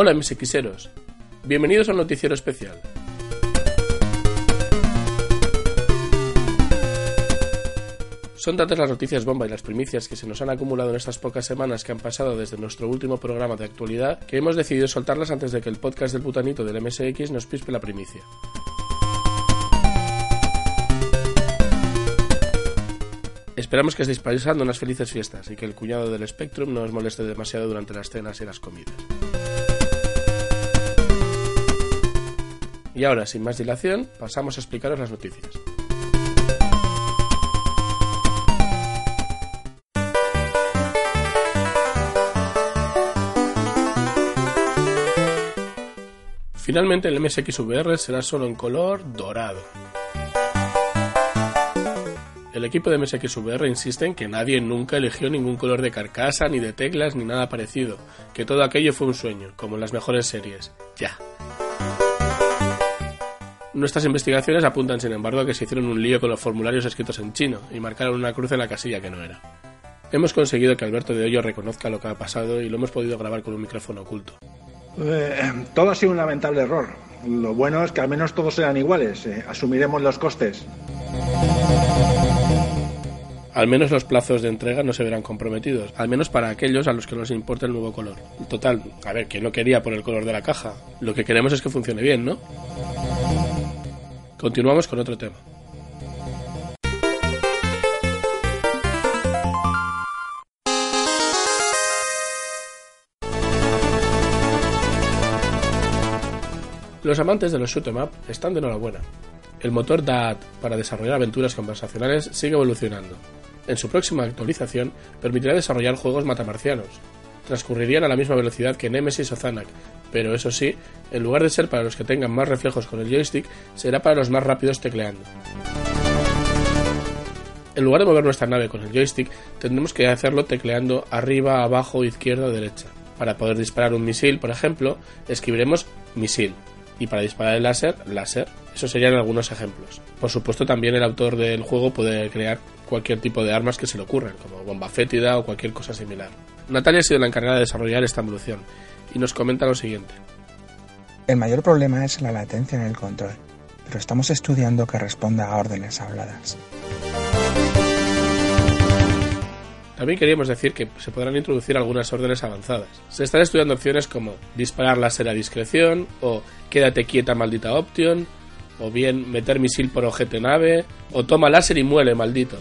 Hola mis xeros, bienvenidos al noticiero especial. Son tantas las noticias bomba y las primicias que se nos han acumulado en estas pocas semanas que han pasado desde nuestro último programa de actualidad que hemos decidido soltarlas antes de que el podcast del putanito del MSX nos pispe la primicia. Esperamos que estéis pasando unas felices fiestas y que el cuñado del Spectrum no os moleste demasiado durante las cenas y las comidas. Y ahora, sin más dilación, pasamos a explicaros las noticias. Finalmente el MSX VR será solo en color dorado. El equipo de MSX VR insiste en que nadie nunca eligió ningún color de carcasa, ni de teclas, ni nada parecido, que todo aquello fue un sueño, como en las mejores series. Ya. Nuestras investigaciones apuntan, sin embargo, a que se hicieron un lío con los formularios escritos en chino y marcaron una cruz en la casilla que no era. Hemos conseguido que Alberto de Hoyo reconozca lo que ha pasado y lo hemos podido grabar con un micrófono oculto. Eh, todo ha sido un lamentable error. Lo bueno es que al menos todos serán iguales. Eh, asumiremos los costes. Al menos los plazos de entrega no se verán comprometidos, al menos para aquellos a los que no les importa el nuevo color. Total, a ver, ¿quién lo quería por el color de la caja? Lo que queremos es que funcione bien, ¿no? Continuamos con otro tema. Los amantes de los shoot 'em up están de enhorabuena. El motor DAT para desarrollar aventuras conversacionales sigue evolucionando. En su próxima actualización permitirá desarrollar juegos matamarcianos, transcurrirían a la misma velocidad que Nemesis o Zanak, pero eso sí, en lugar de ser para los que tengan más reflejos con el joystick, será para los más rápidos tecleando. En lugar de mover nuestra nave con el joystick, tendremos que hacerlo tecleando arriba, abajo, izquierda o derecha. Para poder disparar un misil, por ejemplo, escribiremos misil. Y para disparar el láser, láser. Esos serían algunos ejemplos. Por supuesto, también el autor del juego puede crear cualquier tipo de armas que se le ocurran, como bomba fétida o cualquier cosa similar. Natalia ha sido la encargada de desarrollar esta evolución y nos comenta lo siguiente. El mayor problema es la latencia en el control, pero estamos estudiando que responda a órdenes habladas. También queríamos decir que se podrán introducir algunas órdenes avanzadas. Se están estudiando opciones como disparar láser a discreción, o quédate quieta maldita option, o bien meter misil por ojete nave, o toma láser y muele maldito.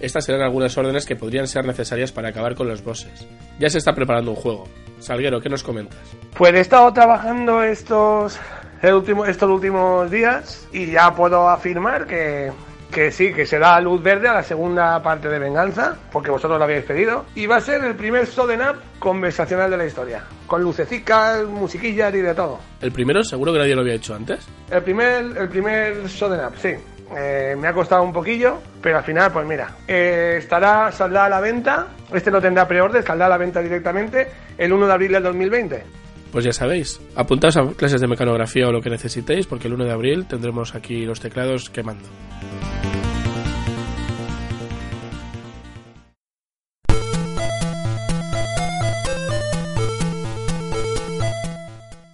Estas serán algunas órdenes que podrían ser necesarias para acabar con los bosses. Ya se está preparando un juego. Salguero, ¿qué nos comentas? Pues he estado trabajando estos, estos últimos días y ya puedo afirmar que, que sí, que se da luz verde a la segunda parte de Venganza, porque vosotros lo habéis pedido. Y va a ser el primer Soden Up conversacional de la historia, con lucecicas, musiquillas y de todo. ¿El primero seguro que nadie lo había hecho antes? El primer, el primer Soden Up, sí. Eh, me ha costado un poquillo, pero al final, pues mira, eh, estará, saldrá a la venta. Este no tendrá preorden, saldrá a la venta directamente el 1 de abril del 2020. Pues ya sabéis, apuntaos a clases de mecanografía o lo que necesitéis, porque el 1 de abril tendremos aquí los teclados quemando.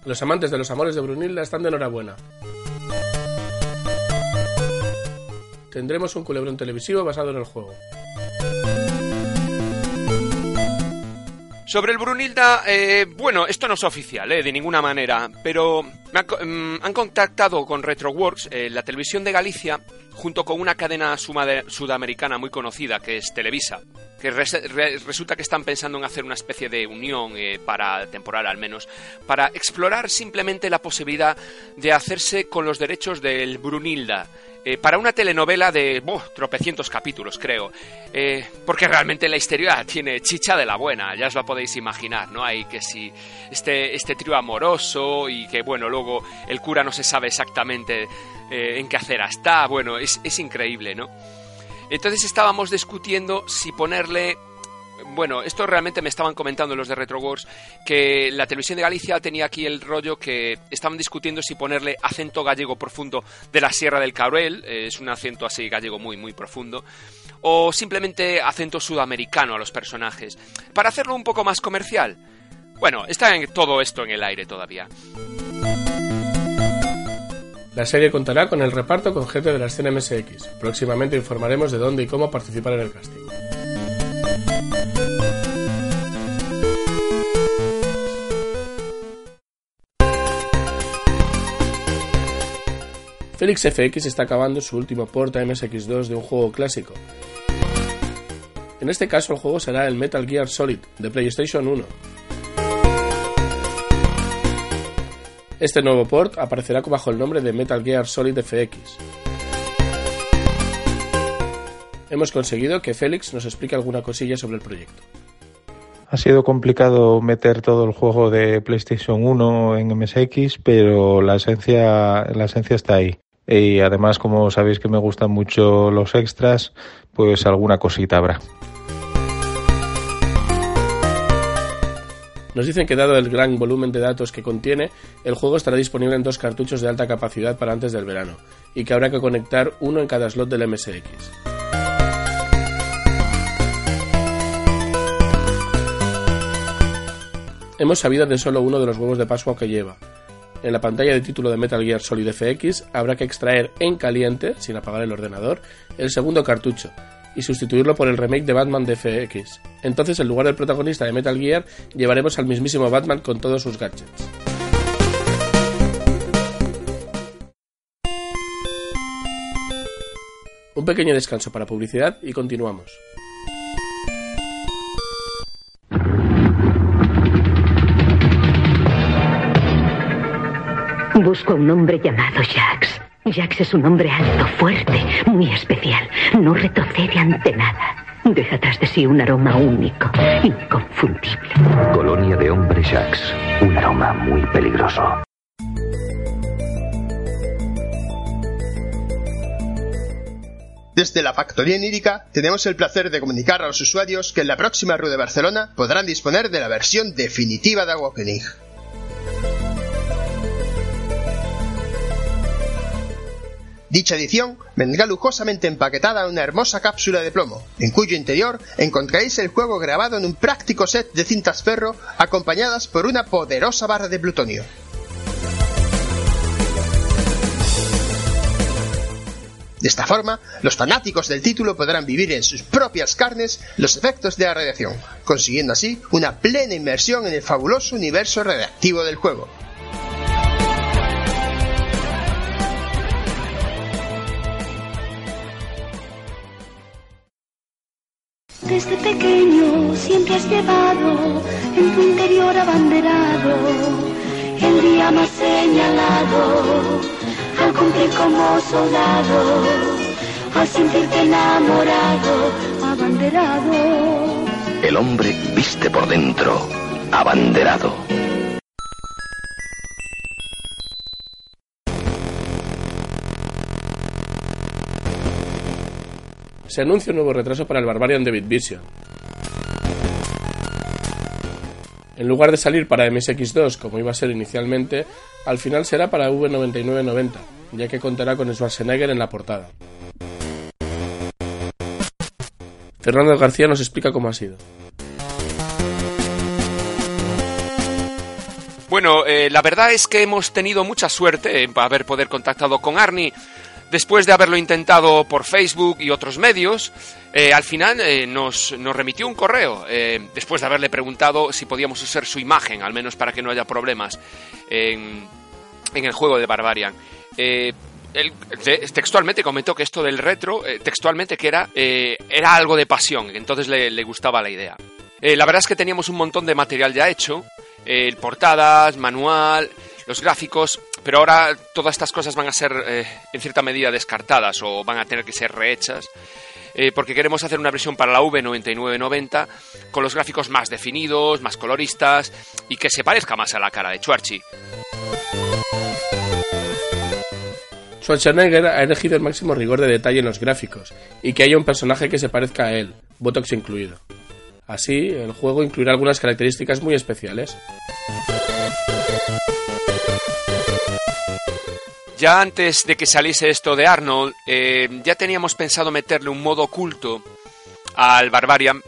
Los amantes de los amores de Brunilda están de enhorabuena. Tendremos un culebrón televisivo basado en el juego. Sobre el Brunilda, eh, bueno, esto no es oficial, eh, de ninguna manera, pero mm, han contactado con Retroworks, eh, la televisión de Galicia, junto con una cadena sudamericana muy conocida, que es Televisa, que resulta que están pensando en hacer una especie de unión, para temporal al menos, para explorar simplemente la posibilidad de hacerse con los derechos del Brunilda, eh, para una telenovela de tropecientos capítulos, creo. Eh, porque realmente la historia tiene chicha de la buena, ya os lo podéis imaginar, ¿no? Hay que si este, este trío amoroso y que, bueno, luego el cura no se sabe exactamente eh, en qué hacer está, bueno, es, es increíble, ¿no? Entonces estábamos discutiendo si ponerle bueno, esto realmente me estaban comentando los de RetroWars, que la televisión de Galicia tenía aquí el rollo que estaban discutiendo si ponerle acento gallego profundo de la Sierra del Caurel, eh, es un acento así gallego muy, muy profundo, o simplemente acento sudamericano a los personajes, para hacerlo un poco más comercial. Bueno, está todo esto en el aire todavía. La serie contará con el reparto con gente de la escena. Próximamente informaremos de dónde y cómo participar en el casting. Felix FX está acabando su último port a MSX2 de un juego clásico. En este caso el juego será el Metal Gear Solid de PlayStation 1. Este nuevo port aparecerá bajo el nombre de Metal Gear Solid FX. Hemos conseguido que Félix nos explique alguna cosilla sobre el proyecto. Ha sido complicado meter todo el juego de PlayStation 1 en MSX, pero la esencia, la esencia está ahí. Y además, como sabéis que me gustan mucho los extras, pues alguna cosita habrá. Nos dicen que dado el gran volumen de datos que contiene, el juego estará disponible en dos cartuchos de alta capacidad para antes del verano, y que habrá que conectar uno en cada slot del MSX. Hemos sabido de solo uno de los huevos de Pascua que lleva, en la pantalla de título de Metal Gear Solid FX habrá que extraer en caliente, sin apagar el ordenador, el segundo cartucho y sustituirlo por el remake de Batman de FX. Entonces, en lugar del protagonista de Metal Gear, llevaremos al mismísimo Batman con todos sus gadgets. Un pequeño descanso para publicidad y continuamos. Busco a un hombre llamado Jax. Jax es un hombre alto, fuerte, muy especial. No retrocede ante nada. Deja tras de sí un aroma único, inconfundible. Colonia de hombres Jax. Un aroma muy peligroso. Desde la Factoría Nírica tenemos el placer de comunicar a los usuarios que en la próxima Rue de Barcelona podrán disponer de la versión definitiva de Awakening. Dicha edición vendrá lujosamente empaquetada en una hermosa cápsula de plomo, en cuyo interior encontraréis el juego grabado en un práctico set de cintas ferro acompañadas por una poderosa barra de plutonio. De esta forma, los fanáticos del título podrán vivir en sus propias carnes los efectos de la radiación, consiguiendo así una plena inmersión en el fabuloso universo radiactivo del juego. Desde pequeño siempre has llevado en tu interior abanderado el día más señalado al cumplir como soldado, al sentirte enamorado, abanderado. El hombre viste por dentro, abanderado. Se anuncia un nuevo retraso para el Barbarian de Bitvision. En lugar de salir para MSX2 como iba a ser inicialmente, al final será para V9990, ya que contará con Schwarzenegger en la portada. Fernando García nos explica cómo ha sido. Bueno, eh, la verdad es que hemos tenido mucha suerte en haber poder contactado con Arnie Después de haberlo intentado por Facebook y otros medios, eh, al final eh, nos, remitió un correo, eh, después de haberle preguntado si podíamos usar su imagen, al menos para que no haya problemas en, el juego de Barbarian. él textualmente comentó que esto del retro, textualmente que era, era algo de pasión, entonces le, le gustaba la idea. la verdad es que teníamos un montón de material ya hecho, portadas, manual, los gráficos pero ahora todas estas cosas van a ser eh, en cierta medida descartadas o van a tener que ser rehechas. Eh, porque queremos hacer una versión para la V9990 con los gráficos más definidos, más coloristas y que se parezca más a la cara de Chuarchi. Schwarzenegger ha elegido el máximo rigor de detalle en los gráficos y que haya un personaje que se parezca a él, Botox incluido. Así, el juego incluirá algunas características muy especiales. Ya antes de que saliese esto de Arnold, eh, ya teníamos pensado meterle un modo oculto al Barbarian,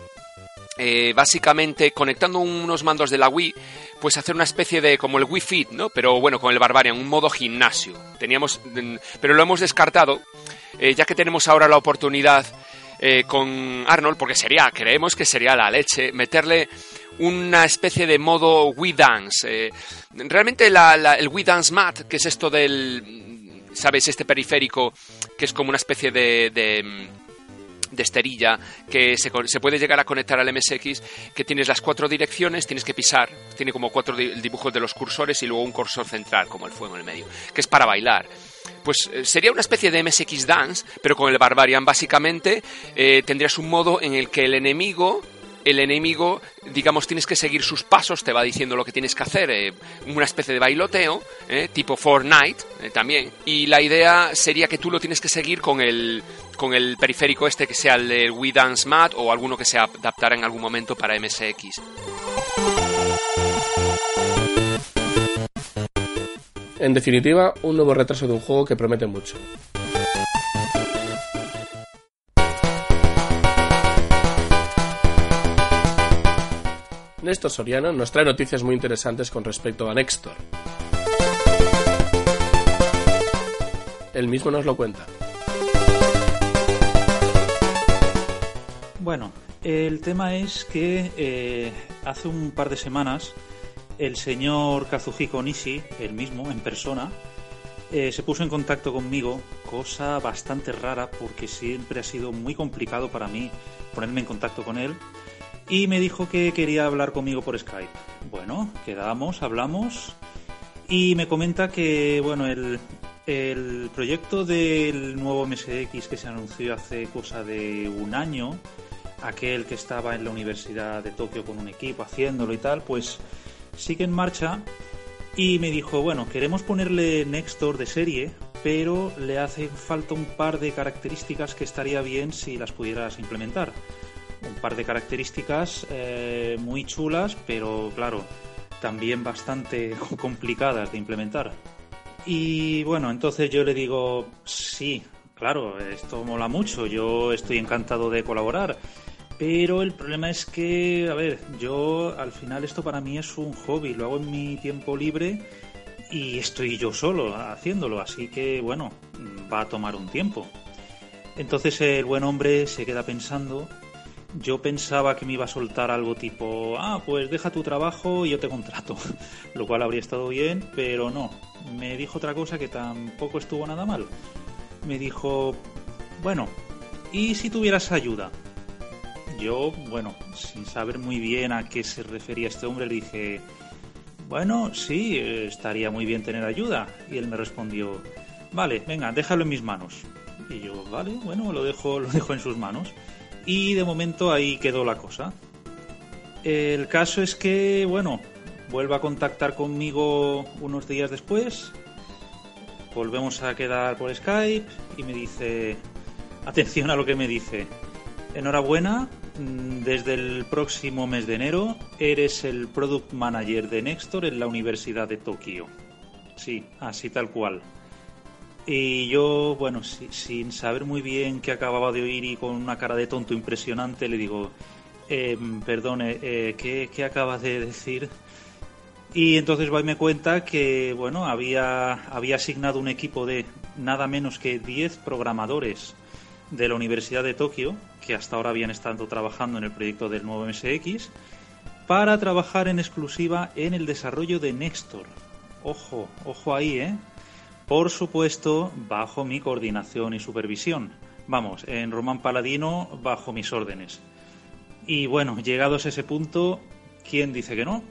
eh, básicamente conectando unos mandos de la Wii, pues hacer una especie de como el Wii Fit, ¿no? Pero bueno, con el Barbarian, un modo gimnasio. Teníamos, mm, pero lo hemos descartado, eh, ya que tenemos ahora la oportunidad con Arnold, porque sería, creemos que sería la leche, meterle una especie de modo Wii Dance. realmente el Wii Dance Mat, que es esto del ¿sabes? Este periférico que es como una especie de, de, esterilla que se, se, puede llegar a conectar al MSX, que tienes las cuatro direcciones, tienes que pisar, tiene como cuatro dibujos de los cursores y luego un cursor central, como el fuego en el medio, que es para bailar pues eh, sería una especie de MSX Dance, pero con el Barbarian básicamente eh, tendrías un modo en el que el enemigo el enemigo, digamos, tienes que seguir sus pasos, te va diciendo lo que tienes que hacer, eh, una especie de bailoteo, eh, tipo Fortnite eh, también. Y la idea sería que tú lo tienes que seguir con el, con el periférico este que sea el de Wii Dance Mat o alguno que se adaptara en algún momento para MSX. En definitiva, un nuevo retraso de un juego que promete mucho. Néstor Soriano nos trae noticias muy interesantes con respecto a Nextor. Él mismo nos lo cuenta. Bueno, el tema es que eh, hace un par de semanas el señor Kazuhiko Nishi, el mismo, en persona, eh, se puso en contacto conmigo, cosa bastante rara porque siempre ha sido muy complicado para mí ponerme en contacto con él y me dijo que quería hablar conmigo por Skype. Bueno, quedamos, hablamos y me comenta que, bueno, el, el proyecto del nuevo MSX que se anunció hace cosa de un año, aquel que estaba en la Universidad de Tokio con un equipo haciéndolo y tal, pues sigue en marcha y me dijo, bueno, queremos ponerle Nextor de serie, pero le hace falta un par de características que estaría bien si las pudieras implementar un par de características eh, muy chulas, pero claro, también bastante complicadas de implementar. Y bueno, entonces yo le digo, sí, claro, esto mola mucho, yo estoy encantado de colaborar. Pero el problema es que, a ver, yo al final esto para mí es un hobby, lo hago en mi tiempo libre y estoy yo solo haciéndolo, así que bueno, va a tomar un tiempo. Entonces el buen hombre se queda pensando yo pensaba que me iba a soltar algo tipo, ah, pues deja tu trabajo y yo te contrato, lo cual habría estado bien, pero no. Me dijo otra cosa que tampoco estuvo nada mal. Me dijo, bueno, ¿y si tuvieras ayuda? Yo, bueno, sin saber muy bien a qué se refería este hombre, le dije, bueno, sí, estaría muy bien tener ayuda. Y él me respondió, vale, venga, déjalo en mis manos. Y yo, vale, bueno, lo dejo, lo dejo en sus manos. Y de momento ahí quedó la cosa. El caso es que, bueno, vuelve a contactar conmigo unos días después. Volvemos a quedar por Skype y me dice, atención a lo que me dice. Enhorabuena, mm, desde el próximo mes de enero eres el Product Manager de Nextor en la Universidad de Tokio. Sí, así tal cual. Y yo, bueno, sin saber muy bien qué acababa de oír y con una cara de tonto impresionante, le digo, eh, perdone, eh, ¿qué, ¿qué, acabas de decir? Y entonces va y me cuenta que, bueno, había, había asignado un equipo de nada menos que 10 programadores de la Universidad de Tokio, que hasta ahora habían estado trabajando en el proyecto del nuevo MSX, para trabajar en exclusiva en el desarrollo de Nextor. Ojo, ojo ahí, ¿eh? por supuesto, bajo mi coordinación y supervisión. Vamos, en Román Paladino, bajo mis órdenes. Y bueno, llegados a ese punto, ¿quién dice que no?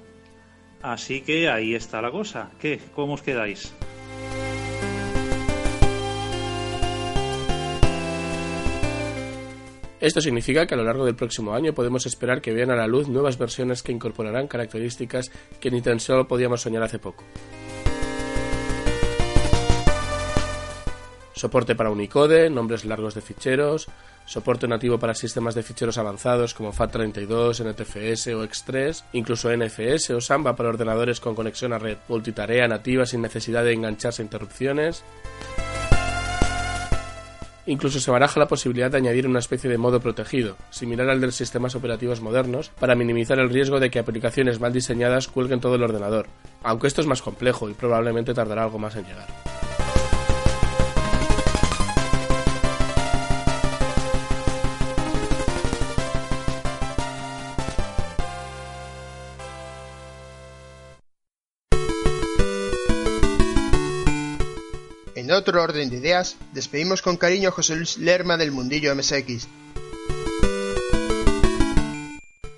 Así que ahí está la cosa. ¿Qué? ¿Cómo os quedáis? Esto significa que a lo largo del próximo año podemos esperar que vean a la luz nuevas versiones que incorporarán características que ni tan solo podíamos soñar hace poco. Soporte para Unicode, nombres largos de ficheros, soporte nativo para sistemas de ficheros avanzados como FAT32, NTFS o X3, incluso NFS o Samba para ordenadores con conexión a red, multitarea nativa sin necesidad de engancharse a interrupciones. Incluso se baraja la posibilidad de añadir una especie de modo protegido, similar al de los sistemas operativos modernos, para minimizar el riesgo de que aplicaciones mal diseñadas cuelguen todo el ordenador, aunque esto es más complejo y probablemente tardará algo más en llegar. Otro orden de ideas, despedimos con cariño a José Luis Lerma del mundillo MSX.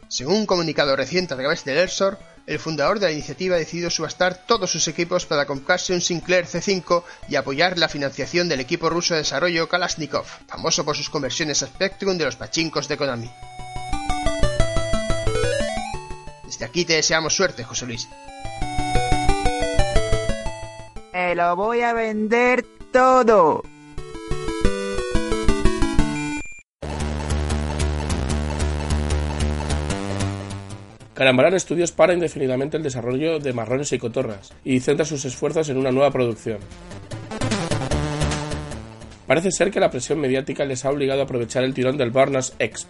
Según un comunicado reciente a través del ERSOR, el fundador de la iniciativa ha decidido subastar todos sus equipos para comprarse un Sinclair C5 y apoyar la financiación del equipo ruso de desarrollo Kalashnikov, famoso por sus conversiones a Spectrum de los pachincos de Konami. Desde aquí te deseamos suerte, José Luis. Me lo voy a vender todo. Carambarán Studios para indefinidamente el desarrollo de marrones y cotorras y centra sus esfuerzos en una nueva producción. Parece ser que la presión mediática les ha obligado a aprovechar el tirón del Barnas Exp.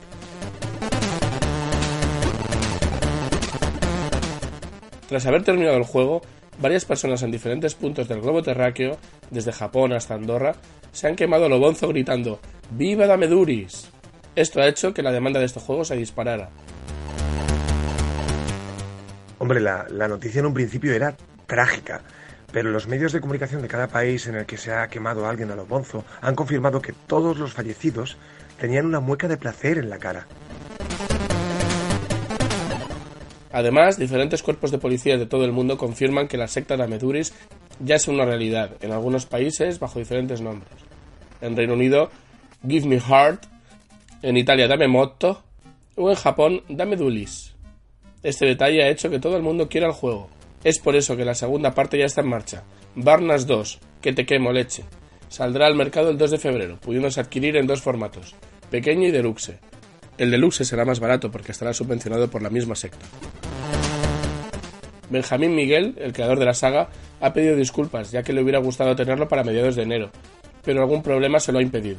Tras haber terminado el juego, varias personas en diferentes puntos del globo terráqueo, desde Japón hasta Andorra, se han quemado lo bonzo gritando ¡Viva Dameduris! Esto ha hecho que la demanda de este juego se disparara. Hombre, la, la noticia en un principio era trágica, pero los medios de comunicación de cada país en el que se ha quemado a alguien a lo bonzo han confirmado que todos los fallecidos tenían una mueca de placer en la cara. Además, diferentes cuerpos de policía de todo el mundo confirman que la secta de Ameduris ya es una realidad, en algunos países bajo diferentes nombres. En Reino Unido, Give Me Heart, en Italia Dame Motto o en Japón Dame Dulis. Este detalle ha hecho que todo el mundo quiera el juego. Es por eso que la segunda parte ya está en marcha. Barnas 2, que te quemo leche. Saldrá al mercado el 2 de febrero, pudiéndose adquirir en dos formatos, pequeño y deluxe. El deluxe será más barato porque estará subvencionado por la misma secta. Benjamín Miguel, el creador de la saga, ha pedido disculpas ya que le hubiera gustado tenerlo para mediados de enero, pero algún problema se lo ha impedido.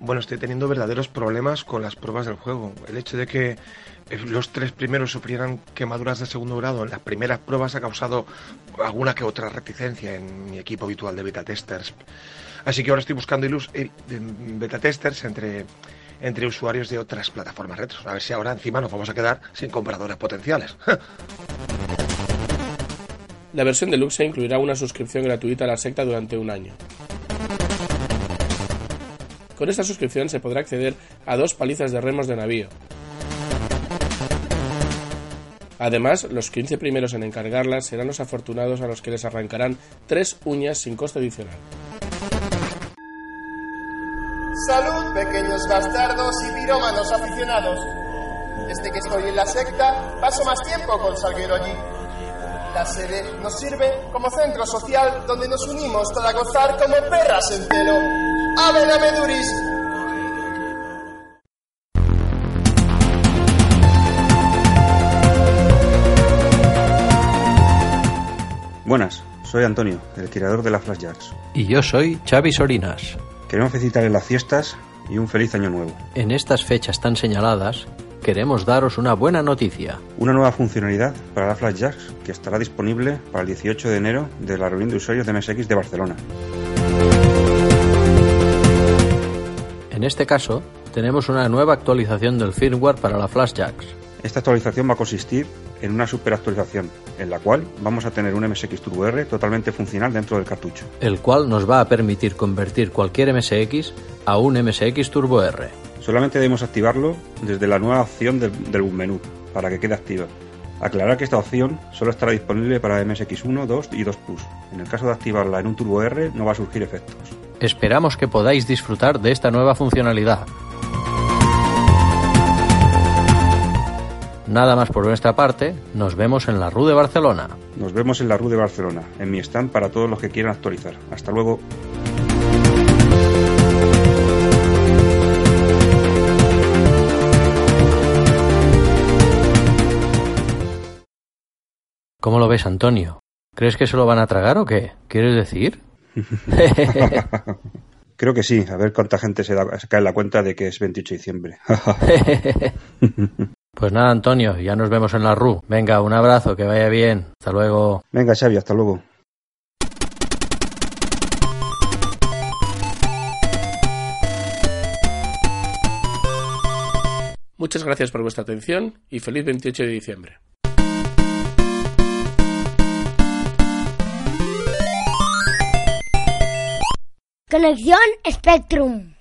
Bueno, estoy teniendo verdaderos problemas con las pruebas del juego. El hecho de que los tres primeros sufrieran quemaduras de segundo grado en las primeras pruebas ha causado alguna que otra reticencia en mi equipo habitual de beta testers. Así que ahora estoy buscando eh, beta testers entre, entre usuarios de otras plataformas retro. A ver si ahora encima nos vamos a quedar sin compradores potenciales. La versión deluxe incluirá una suscripción gratuita a la secta durante un año. Con esta suscripción se podrá acceder a dos palizas de remos de navío. Además, los 15 primeros en encargarlas serán los afortunados a los que les arrancarán tres uñas sin coste adicional. Pirómanos aficionados. Desde que estoy en la secta, paso más tiempo con Salguero allí. La sede nos sirve como centro social donde nos unimos para gozar como perras en celo. ¡Ave la Meduris! Buenas, soy Antonio, el creador de la Flash Jacks. Y yo soy Xavi Sorinas. Queremos felicitarles las fiestas y un feliz año nuevo. En estas fechas tan señaladas, queremos daros una buena noticia. Una nueva funcionalidad para la Flash Jacks que estará disponible para el 18 de enero de la reunión de usuarios de MSX de Barcelona. En este caso, tenemos una nueva actualización del firmware para la Flash Jacks. Esta actualización va a consistir en una superactualización, en la cual vamos a tener un MSX Turbo R totalmente funcional dentro del cartucho. El cual nos va a permitir convertir cualquier MSX a un MSX Turbo R. Solamente debemos activarlo desde la nueva opción del, del menú, para que quede activa. Aclarar que esta opción solo estará disponible para MSX 1, 2 y 2 Plus. En el caso de activarla en un Turbo R no va a surgir efectos. Esperamos que podáis disfrutar de esta nueva funcionalidad. Nada más por nuestra parte, nos vemos en la RU de Barcelona. Nos vemos en la RU de Barcelona, en mi stand para todos los que quieran actualizar. Hasta luego. ¿Cómo lo ves, Antonio? ¿Crees que se lo van a tragar o qué? ¿Quieres decir? Creo que sí, a ver cuánta gente se, da, se cae en la cuenta de que es 28 de diciembre. pues nada, Antonio, ya nos vemos en la RU. Venga, un abrazo, que vaya bien. Hasta luego. Venga, Xavi, hasta luego. Muchas gracias por vuestra atención y feliz 28 de diciembre. Conexión Spectrum.